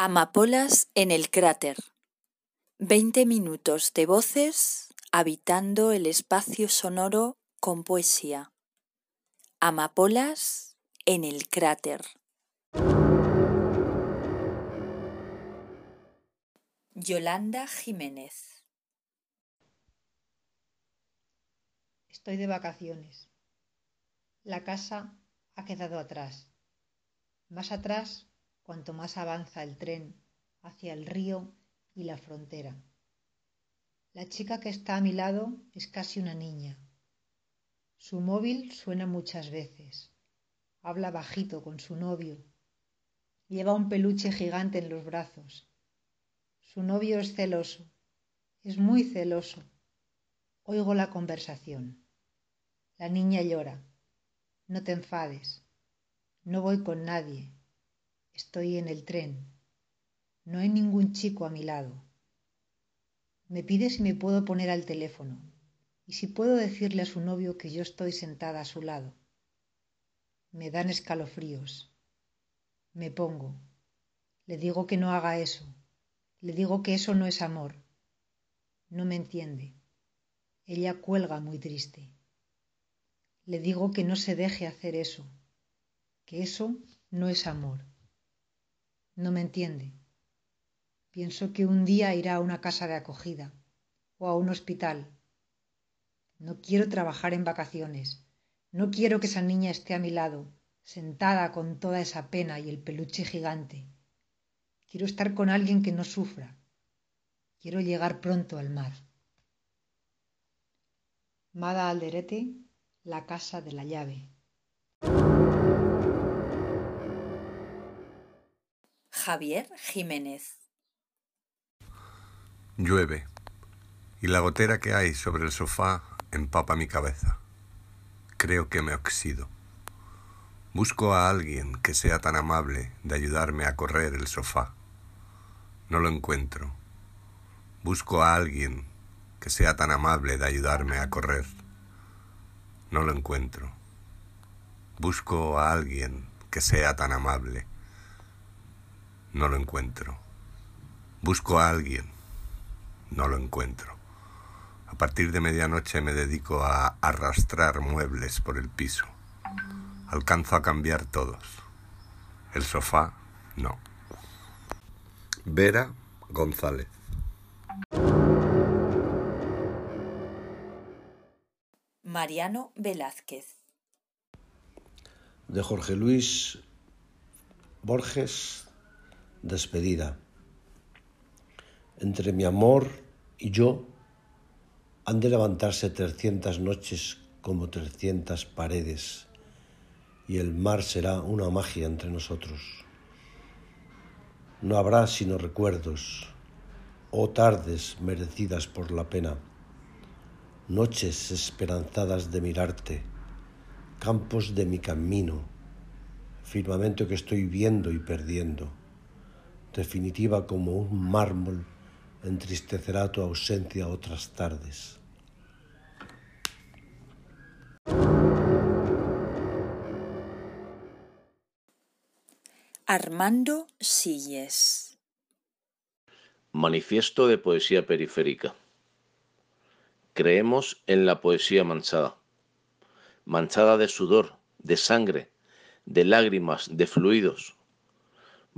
Amapolas en el cráter. Veinte minutos de voces habitando el espacio sonoro con poesía. Amapolas en el cráter. Yolanda Jiménez. Estoy de vacaciones. La casa ha quedado atrás. Más atrás cuanto más avanza el tren hacia el río y la frontera. La chica que está a mi lado es casi una niña. Su móvil suena muchas veces. Habla bajito con su novio. Lleva un peluche gigante en los brazos. Su novio es celoso. Es muy celoso. Oigo la conversación. La niña llora. No te enfades. No voy con nadie. Estoy en el tren. No hay ningún chico a mi lado. Me pide si me puedo poner al teléfono y si puedo decirle a su novio que yo estoy sentada a su lado. Me dan escalofríos. Me pongo. Le digo que no haga eso. Le digo que eso no es amor. No me entiende. Ella cuelga muy triste. Le digo que no se deje hacer eso, que eso no es amor. No me entiende. Pienso que un día irá a una casa de acogida o a un hospital. No quiero trabajar en vacaciones. No quiero que esa niña esté a mi lado, sentada con toda esa pena y el peluche gigante. Quiero estar con alguien que no sufra. Quiero llegar pronto al mar. Mada Alderete, La casa de la llave. Javier Jiménez. Llueve y la gotera que hay sobre el sofá empapa mi cabeza. Creo que me oxido. Busco a alguien que sea tan amable de ayudarme a correr el sofá. No lo encuentro. Busco a alguien que sea tan amable de ayudarme a correr. No lo encuentro. Busco a alguien que sea tan amable. No lo encuentro. Busco a alguien. No lo encuentro. A partir de medianoche me dedico a arrastrar muebles por el piso. Alcanzo a cambiar todos. El sofá, no. Vera González. Mariano Velázquez. De Jorge Luis Borges, despedida. Entre mi amor y yo han de levantarse trescientas noches como trescientas paredes y el mar será una magia entre nosotros. No habrá sino recuerdos o tardes merecidas por la pena, noches esperanzadas de mirarte, campos de mi camino, firmamento que estoy viendo y perdiendo, definitiva como un mármol entristecerá tu ausencia otras tardes. Armando Silles. Manifiesto de Poesía Periférica. Creemos en la poesía manchada, manchada de sudor, de sangre, de lágrimas, de fluidos,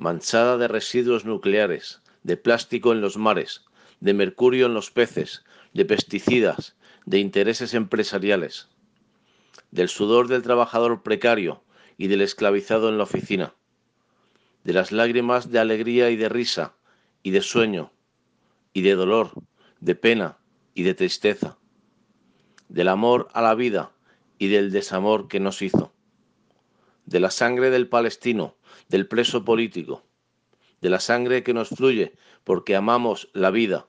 manchada de residuos nucleares, de plástico en los mares, de mercurio en los peces, de pesticidas, de intereses empresariales, del sudor del trabajador precario y del esclavizado en la oficina de las lágrimas de alegría y de risa, y de sueño, y de dolor, de pena y de tristeza, del amor a la vida y del desamor que nos hizo, de la sangre del palestino, del preso político, de la sangre que nos fluye porque amamos la vida.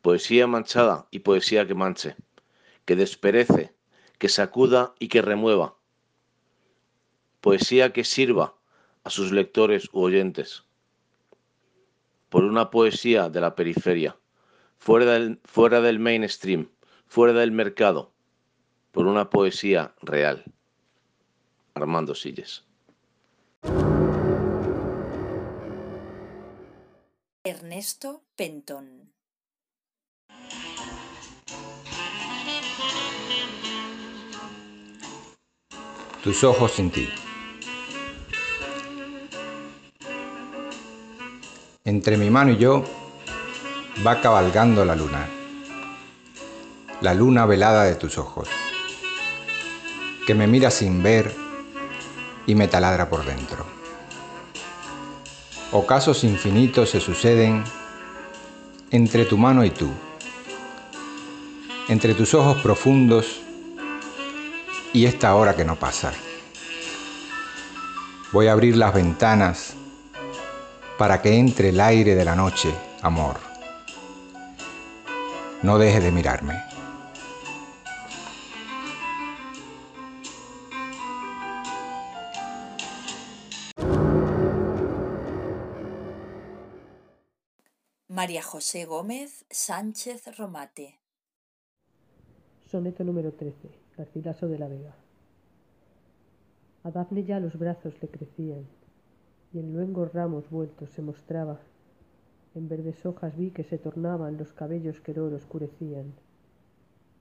Poesía manchada y poesía que manche, que desperece, que sacuda y que remueva. Poesía que sirva a sus lectores u oyentes, por una poesía de la periferia, fuera del, fuera del mainstream, fuera del mercado, por una poesía real. Armando Silles. Ernesto Penton. Tus ojos sin ti. Entre mi mano y yo va cabalgando la luna, la luna velada de tus ojos, que me mira sin ver y me taladra por dentro. Ocasos infinitos se suceden entre tu mano y tú, entre tus ojos profundos y esta hora que no pasa. Voy a abrir las ventanas para que entre el aire de la noche, amor. No dejes de mirarme. María José Gómez Sánchez Romate. Soneto número 13. Garcilaso de la Vega. A Dafne ya los brazos le crecían, y en luengos ramos vueltos se mostraba. En verdes hojas vi que se tornaban los cabellos que el oro oscurecían.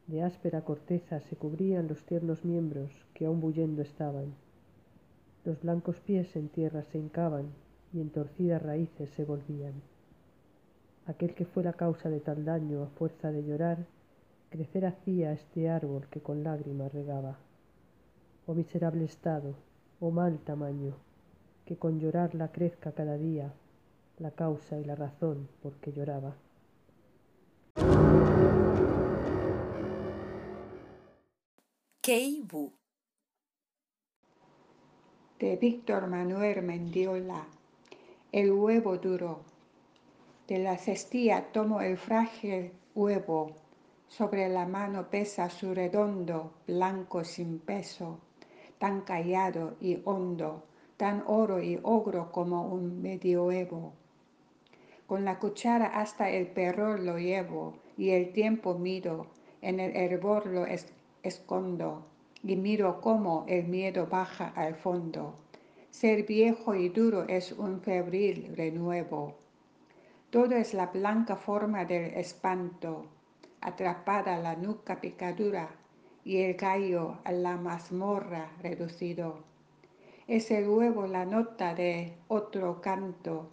De áspera corteza se cubrían los tiernos miembros que aún bullendo estaban. Los blancos pies en tierra se hincaban y en torcidas raíces se volvían. Aquel que fue la causa de tal daño a fuerza de llorar, crecer hacía este árbol que con lágrimas regaba. Oh miserable estado, oh mal tamaño, que con llorarla crezca cada día la causa y la razón por que lloraba. Kei Bu. De Víctor Manuel Mendiola. El huevo duro. De la cestilla tomo el frágil huevo. Sobre la mano pesa su redondo, blanco sin peso, tan callado y hondo, tan oro y ogro como un medioevo. Con la cuchara hasta el perro lo llevo y el tiempo miro, en el hervor lo escondo y miro cómo el miedo baja al fondo. Ser viejo y duro es un febril renuevo. Todo es la blanca forma del espanto, atrapada la nuca picadura y el gallo a la mazmorra reducido. Es el huevo la nota de otro canto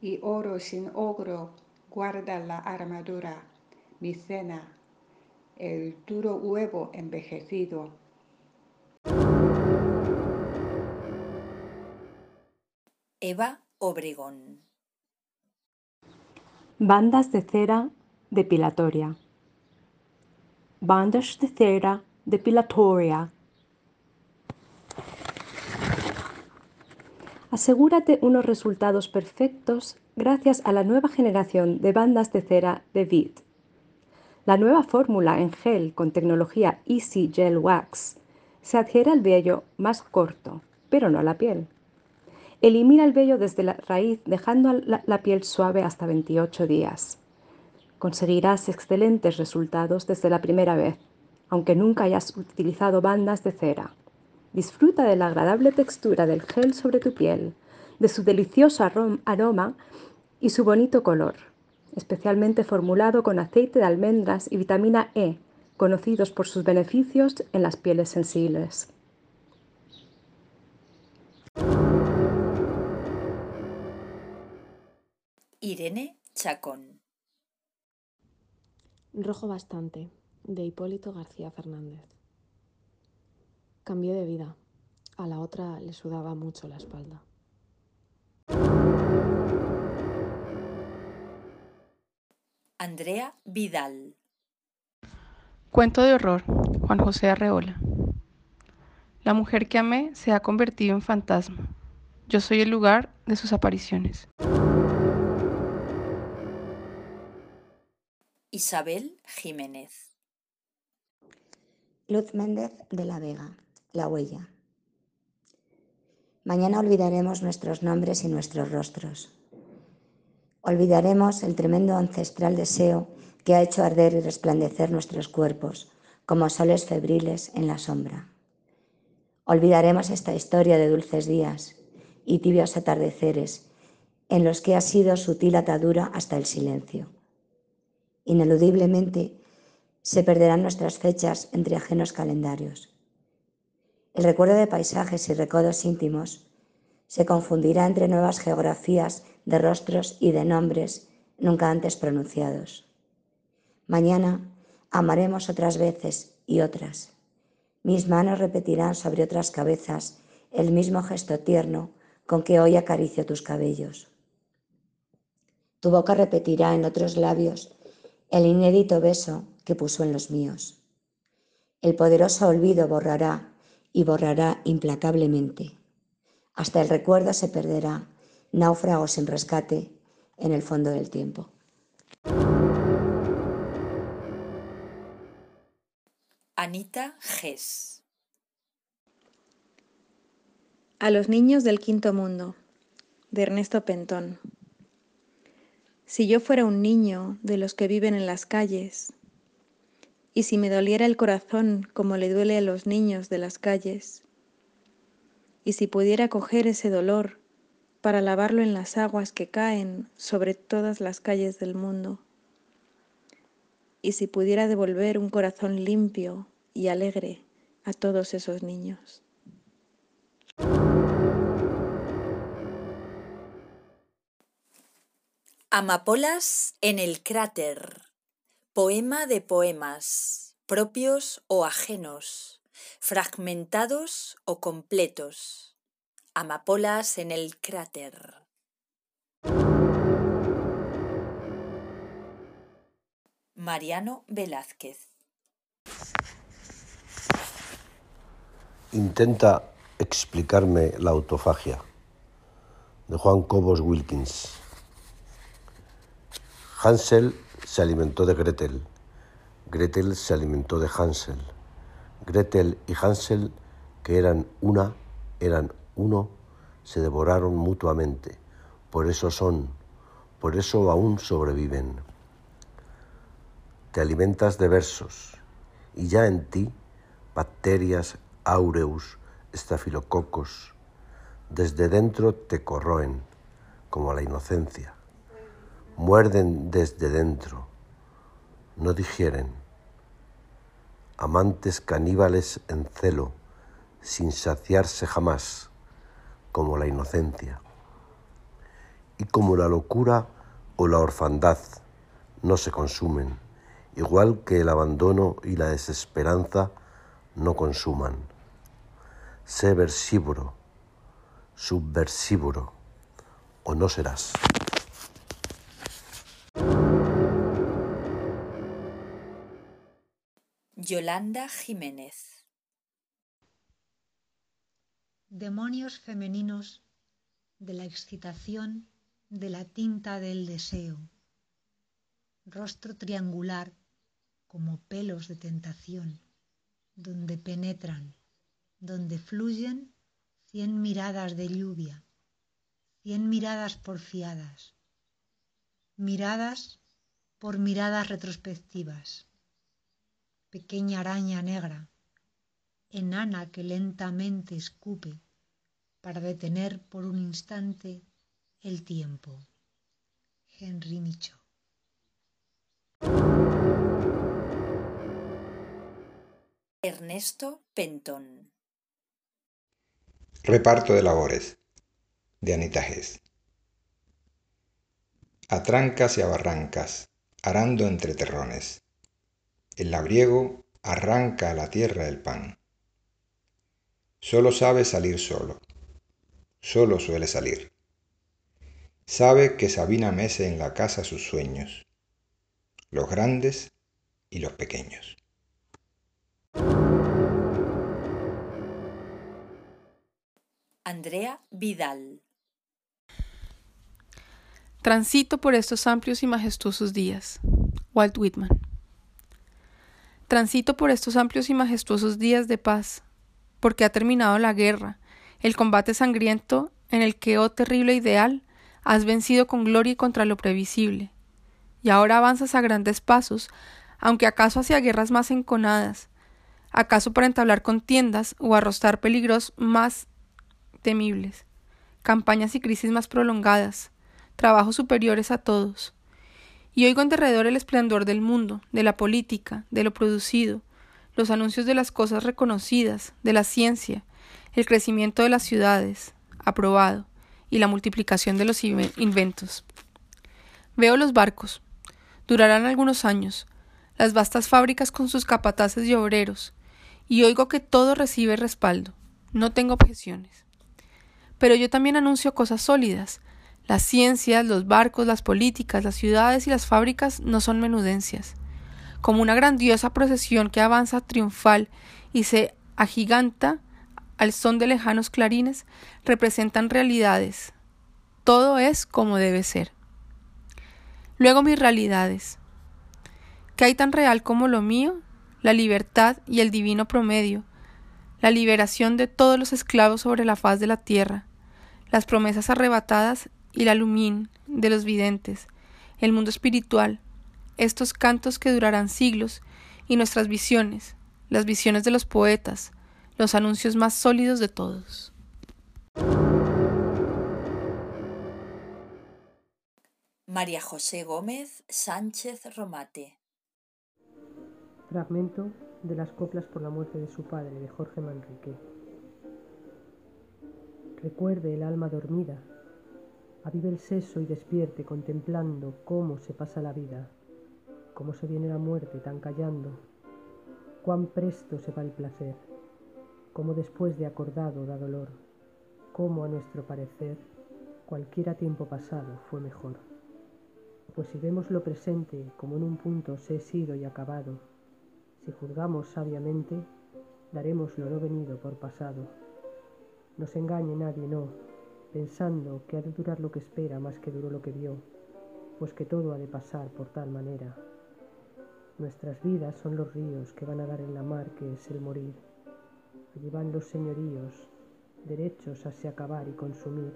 y oro sin ogro guarda la armadura, mi cena, el duro huevo envejecido. Eva Obregón. Bandas de cera depilatoria. Bandas de cera depilatoria. Asegúrate unos resultados perfectos gracias a la nueva generación de bandas de cera de VIT. La nueva fórmula en gel con tecnología Easy Gel Wax se adhiere al vello más corto, pero no a la piel. Elimina el vello desde la raíz dejando la, piel suave hasta 28 días. Conseguirás excelentes resultados desde la primera vez, aunque nunca hayas utilizado bandas de cera. Disfruta de la agradable textura del gel sobre tu piel, de su delicioso aroma y su bonito color, especialmente formulado con aceite de almendras y vitamina E, conocidos por sus beneficios en las pieles sensibles. Irene Chacón. Rojo bastante, de Hipólito García Fernández. Cambió de vida. A la otra le sudaba mucho la espalda. Andrea Vidal. Cuento de horror, Juan José Arreola. La mujer que amé se ha convertido en fantasma. Yo soy el lugar de sus apariciones. Isabel Jiménez. Luz Méndez de la Vega, La Huella. Mañana olvidaremos nuestros nombres y nuestros rostros. Olvidaremos el tremendo ancestral deseo que ha hecho arder y resplandecer nuestros cuerpos como soles febriles en la sombra. Olvidaremos esta historia de dulces días y tibios atardeceres en los que ha sido sutil atadura hasta el silencio. Ineludiblemente se perderán nuestras fechas entre ajenos calendarios. El recuerdo de paisajes y recodos íntimos se confundirá entre nuevas geografías de rostros y de nombres nunca antes pronunciados. Mañana amaremos otras veces y otras. Mis manos repetirán sobre otras cabezas el mismo gesto tierno con que hoy acaricio tus cabellos. Tu boca repetirá en otros labios el inédito beso que puso en los míos. El poderoso olvido borrará y borrará implacablemente. Hasta el recuerdo se perderá, náufrago sin rescate, en el fondo del tiempo. Anita Gess A los niños del quinto mundo, de Ernesto Pentón. Si yo fuera un niño de los que viven en las calles, y si me doliera el corazón como le duele a los niños de las calles, y si pudiera coger ese dolor para lavarlo en las aguas que caen sobre todas las calles del mundo, y si pudiera devolver un corazón limpio y alegre a todos esos niños. Amapolas en el cráter. Poema de poemas, propios o ajenos, fragmentados o completos. Amapolas en el cráter. Mariano Velázquez. Intenta explicarme la autofagia de Juan Cobos Wilkins. Hansel se alimentó de Gretel. Gretel se alimentó de Hansel. Gretel y Hansel, que eran una, eran uno, se devoraron mutuamente. Por eso son, por eso aún sobreviven. Te alimentas de versos y ya en ti bacterias, aureus, estafilococos, desde dentro te corroen como la inocencia. Muerden desde dentro, no digieren. Amantes caníbales en celo, sin saciarse jamás, como la inocencia. Y como la locura o la orfandad no se consumen, igual que el abandono y la desesperanza no consuman. Sé versívoro, subversivoro, o no serás. Yolanda Jiménez. Demonios femeninos de la excitación de la tinta del deseo. Rostro triangular como pelos de tentación, donde penetran, donde fluyen cien miradas de lluvia, cien miradas porfiadas, miradas por miradas retrospectivas pequeña araña negra, enana que lentamente escupe para detener por un instante el tiempo. Henry Micho. Ernesto Pentón. Reparto de labores de Anita Gess. A trancas y a barrancas, arando entre terrones el labriego arranca a la tierra el pan. Solo sabe salir solo. Solo suele salir. Sabe que Sabina mece en la casa sus sueños, los grandes y los pequeños. Andrea Vidal. Transito por estos amplios y majestuosos días. Walt Whitman. Transito por estos amplios y majestuosos días de paz, porque ha terminado la guerra, el combate sangriento en el que, oh terrible ideal, has vencido con gloria contra lo previsible. Y ahora avanzas a grandes pasos, aunque acaso hacia guerras más enconadas, acaso para entablar contiendas o arrostrar peligros más temibles, campañas y crisis más prolongadas, trabajos superiores a todos. Y oigo en derredor el esplendor del mundo, de la política, de lo producido, los anuncios de las cosas reconocidas, de la ciencia, el crecimiento de las ciudades, aprobado, y la multiplicación de los inventos. Veo los barcos. Durarán algunos años, las vastas fábricas con sus capataces y obreros, y oigo que todo recibe respaldo. No tengo objeciones. Pero yo también anuncio cosas sólidas. Las ciencias, los barcos, las políticas, las ciudades y las fábricas no son menudencias. Como una grandiosa procesión que avanza triunfal y se agiganta al son de lejanos clarines, representan realidades. Todo es como debe ser. Luego mis realidades. ¿Qué hay tan real como lo mío? La libertad y el divino promedio, la liberación de todos los esclavos sobre la faz de la tierra, las promesas arrebatadas y la lumín de los videntes, el mundo espiritual, estos cantos que durarán siglos y nuestras visiones, las visiones de los poetas, los anuncios más sólidos de todos. María José Gómez Sánchez Romate. Fragmento de las coplas por la muerte de su padre, de Jorge Manrique. Recuerde el alma dormida, avive el seso y despierte contemplando cómo se pasa la vida, cómo se viene la muerte tan callando, cuán presto se va el placer como después de acordado da dolor, como a nuestro parecer cualquiera tiempo pasado fue mejor. Pues si vemos lo presente como en un punto se sido y acabado, si juzgamos sabiamente, daremos lo no venido por pasado. No se engañe nadie, no, pensando que ha de durar lo que espera más que duró lo que vio, pues que todo ha de pasar por tal manera. Nuestras vidas son los ríos que van a dar en la mar que es el morir Allí van los señoríos, derechos hacia acabar y consumir.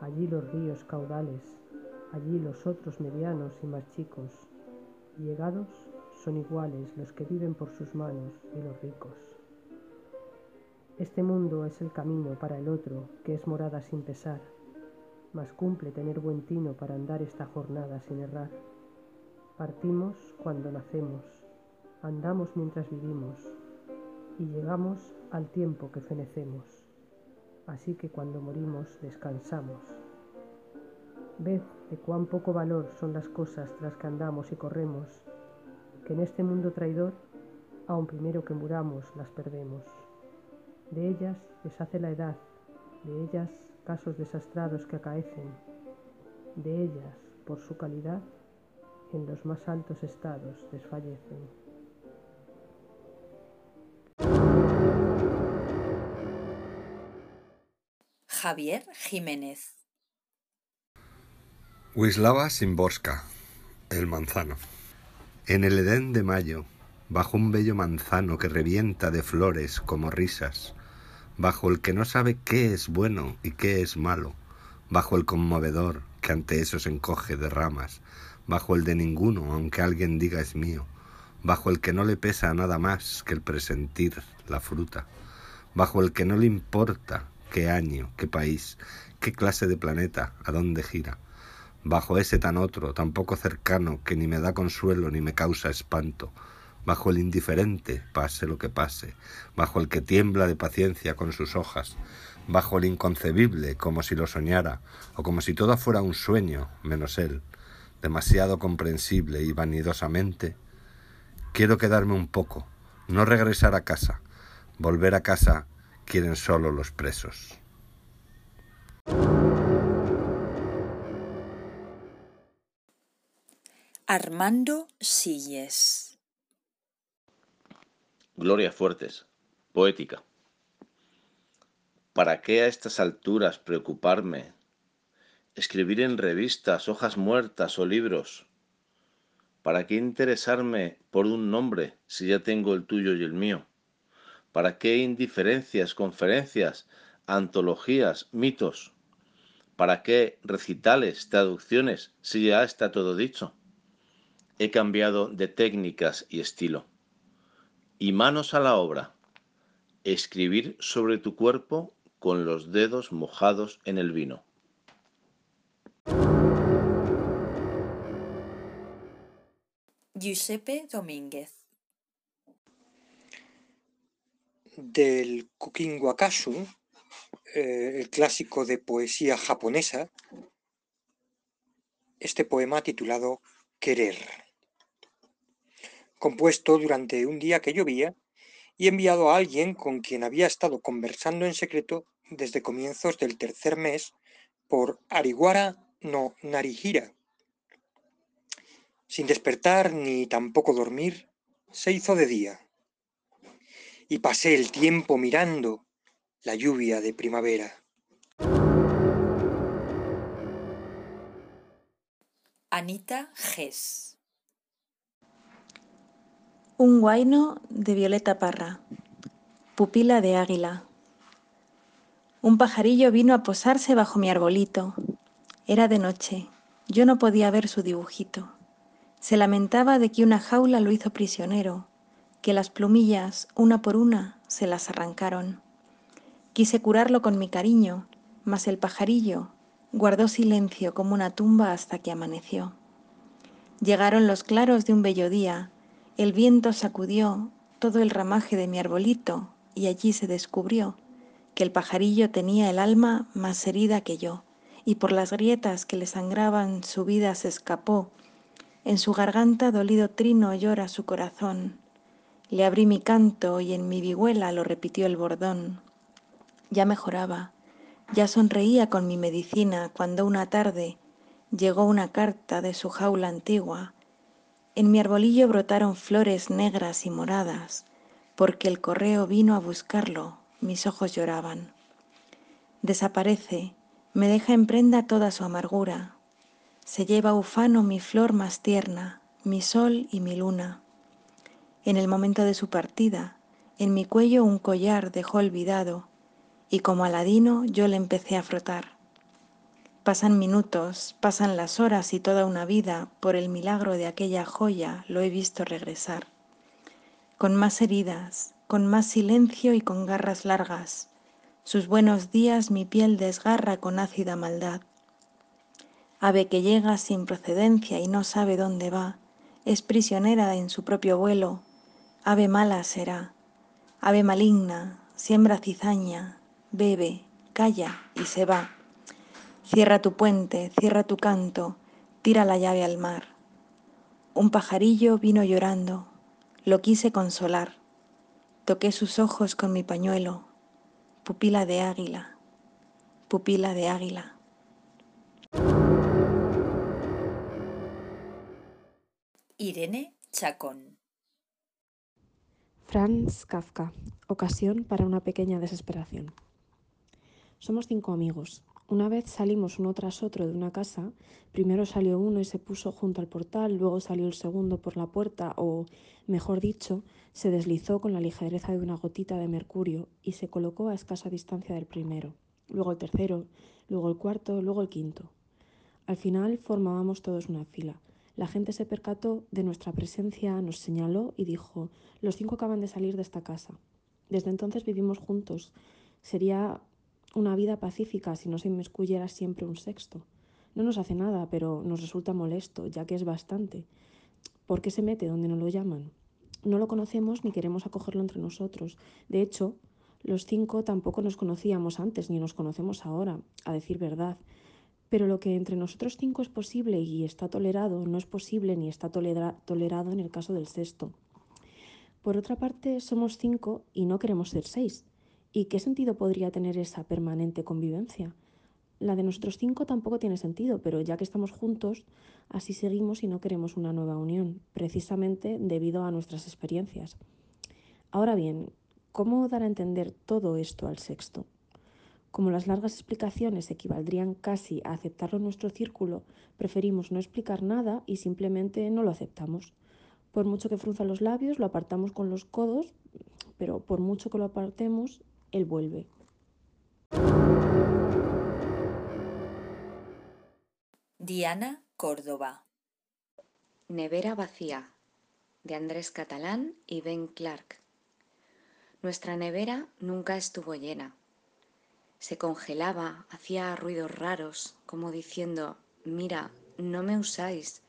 Allí los ríos caudales, allí los otros medianos y más chicos. Llegados son iguales los que viven por sus manos y los ricos. Este mundo es el camino para el otro, que es morada sin pesar, mas cumple tener buen tino para andar esta jornada sin errar. Partimos cuando nacemos, andamos mientras vivimos, y llegamos al tiempo que fenecemos. Así que cuando morimos descansamos. Ved de cuán poco valor son las cosas tras que andamos y corremos, que en este mundo traidor, aun primero que muramos, las perdemos. De ellas deshace la edad, de ellas casos desastrados que acaecen, de ellas, por su calidad, en los más altos estados desfallecen. Javier Jiménez. Wislava Simborska, el manzano. En el Edén de mayo, bajo un bello manzano que revienta de flores como risas, bajo el que no sabe qué es bueno y qué es malo, bajo el conmovedor que ante eso se encoge de ramas, bajo el de ninguno, aunque alguien diga es mío, bajo el que no le pesa nada más que el presentir la fruta, bajo el que no le importa qué año, qué país, qué clase de planeta, a dónde gira. Bajo ese tan otro, tan poco cercano, que ni me da consuelo ni me causa espanto, bajo el indiferente, pase lo que pase, bajo el que tiembla de paciencia con sus hojas, bajo el inconcebible, como si lo soñara, o como si todo fuera un sueño, menos él, demasiado comprensible y vanidosamente, quiero quedarme un poco, no regresar a casa, volver a casa quieren solo los presos. Armando Silles. Gloria Fuertes, poética. ¿Para qué a estas alturas preocuparme? Escribir en revistas, hojas muertas o libros. ¿Para qué interesarme por un nombre si ya tengo el tuyo y el mío? ¿Para qué indiferencias, conferencias, antologías, mitos? ¿Para qué recitales, traducciones, si ya está todo dicho? He cambiado de técnicas y estilo y manos a la obra. Escribir sobre tu cuerpo con los dedos mojados en el vino. Giuseppe Domínguez. Del Kukin Wakashu, eh, el clásico de poesía japonesa, este poema titulado Querer compuesto durante un día que llovía y enviado a alguien con quien había estado conversando en secreto desde comienzos del tercer mes por Ariwara no Narihira, sin despertar ni tampoco dormir, se hizo de día. Y pasé el tiempo mirando la lluvia de primavera. Anita Gess. Un guaino de Violeta Parra. Pupila de águila. Un pajarillo vino a posarse bajo mi arbolito. Era de noche. Yo no podía ver su dibujito. Se lamentaba de que una jaula lo hizo prisionero, que las plumillas, una por una, se las arrancaron. Quise curarlo con mi cariño, mas el pajarillo guardó silencio como una tumba hasta que amaneció. Llegaron los claros de un bello día, el viento sacudió todo el ramaje de mi arbolito y allí se descubrió que el pajarillo tenía el alma más herida que yo, y por las grietas que le sangraban su vida se escapó en su garganta dolido trino llora su corazón. Le abrí mi canto y en mi vihuela lo repitió el bordón. Ya mejoraba, ya sonreía con mi medicina cuando una tarde llegó una carta de su jaula antigua. En mi arbolillo brotaron flores negras y moradas, porque el correo vino a buscarlo, mis ojos lloraban. Desaparece, me deja en prenda toda su amargura, se lleva ufano mi flor más tierna, mi sol y mi luna. En el momento de su partida, en mi cuello un collar dejó olvidado, y como aladino yo le empecé a frotar. Pasan minutos, pasan las horas y toda una vida, por el milagro de aquella joya lo he visto regresar. Con más heridas, con más silencio y con garras largas, sus buenos días mi piel desgarra con ácida maldad ave que llega sin procedencia y no sabe dónde va, es prisionera en su propio vuelo, ave mala será, ave maligna, siembra cizaña, bebe, calla y se va. Cierra tu puente, cierra tu canto, tira la llave al mar. Un pajarillo vino llorando, lo quise consolar, toqué sus ojos con mi pañuelo, pupila de águila, pupila de águila. Irene Chacón. Franz Kafka. Ocasión para una pequeña desesperación. Somos cinco amigos. Una vez salimos uno tras otro de una casa. Primero salió uno y se puso junto al portal, luego salió el segundo por la puerta o, mejor dicho, se deslizó con la ligereza de una gotita de mercurio y se colocó a escasa distancia del primero. Luego el tercero, luego el cuarto, luego el quinto. Al final formábamos todos una fila la gente se percató de nuestra presencia, nos señaló y dijo, los cinco acaban de salir de esta casa. Desde entonces vivimos juntos. Sería una vida pacífica si no se inmiscuyera siempre un sexto. No nos hace nada, pero nos resulta molesto, ya que es bastante. ¿Por qué se mete donde no lo llaman? No lo conocemos ni queremos acogerlo entre nosotros. De hecho, los cinco tampoco nos conocíamos antes ni nos conocemos ahora, a decir verdad. Pero lo que entre nosotros cinco es posible y está tolerado no es posible ni está tolerado en el caso del sexto. Por otra parte, somos cinco y no queremos ser seis. ¿Y qué sentido podría tener esa permanente convivencia? La de nosotros cinco tampoco tiene sentido, pero ya que estamos juntos, así seguimos y no queremos una nueva unión, precisamente debido a nuestras experiencias. Ahora bien, ¿cómo dar a entender todo esto al sexto? Como las largas explicaciones equivaldrían casi a aceptarlo en nuestro círculo, preferimos no explicar nada y simplemente no lo aceptamos. Por mucho que frunza los labios, lo apartamos con los codos, pero por mucho que lo apartemos, él vuelve. Diana Córdoba. Nevera vacía, de Andrés Catalán y Ben Clark. Nuestra nevera nunca estuvo llena se congelaba, hacía ruidos raros, como diciendo, mira, no me usáis,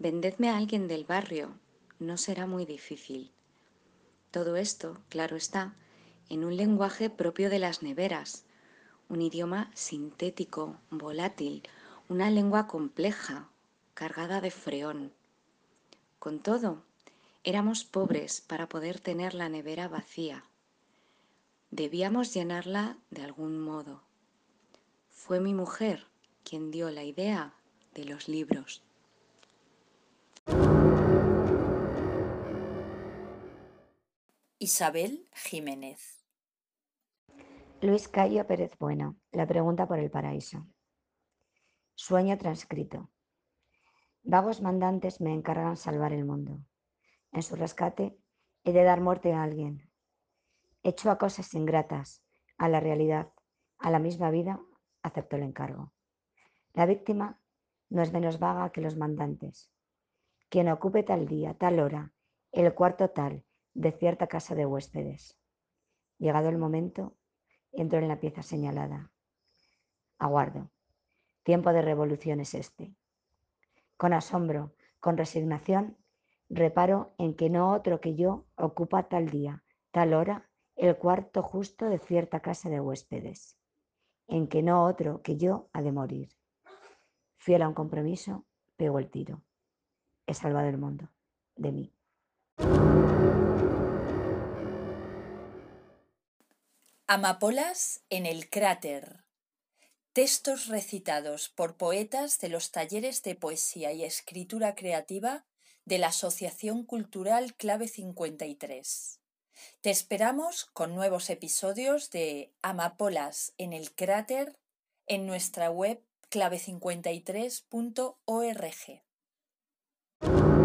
vendedme a alguien del barrio, no será muy difícil. Todo esto, claro está, en un lenguaje propio de las neveras, un idioma sintético, volátil, una lengua compleja, cargada de freón. Con todo, éramos pobres para poder tener la nevera vacía. Debíamos llenarla de algún modo. Fue mi mujer quien dio la idea de los libros. Isabel Jiménez Luis Cayo Pérez Bueno, la pregunta por el paraíso. Sueño transcrito. Vagos mandantes me encargan salvar el mundo. En su rescate he de dar muerte a alguien. Hecho a cosas ingratas, a la realidad, a la misma vida, acepto el encargo. La víctima no es menos vaga que los mandantes. Quien ocupe tal día, tal hora, el cuarto tal de cierta casa de huéspedes. Llegado el momento, entro en la pieza señalada. Aguardo. Tiempo de revolución es este. Con asombro, con resignación, reparo en que no otro que yo ocupa tal día, tal hora, el cuarto justo de cierta casa de huéspedes, en que no otro que yo ha de morir. Fiel a un compromiso, pego el tiro. He salvado el mundo, de mí. Amapolas en el cráter. Textos recitados por poetas de los talleres de poesía y escritura creativa de la Asociación Cultural Clave 53. Te esperamos con nuevos episodios de Amapolas en el cráter en nuestra web clave53.org.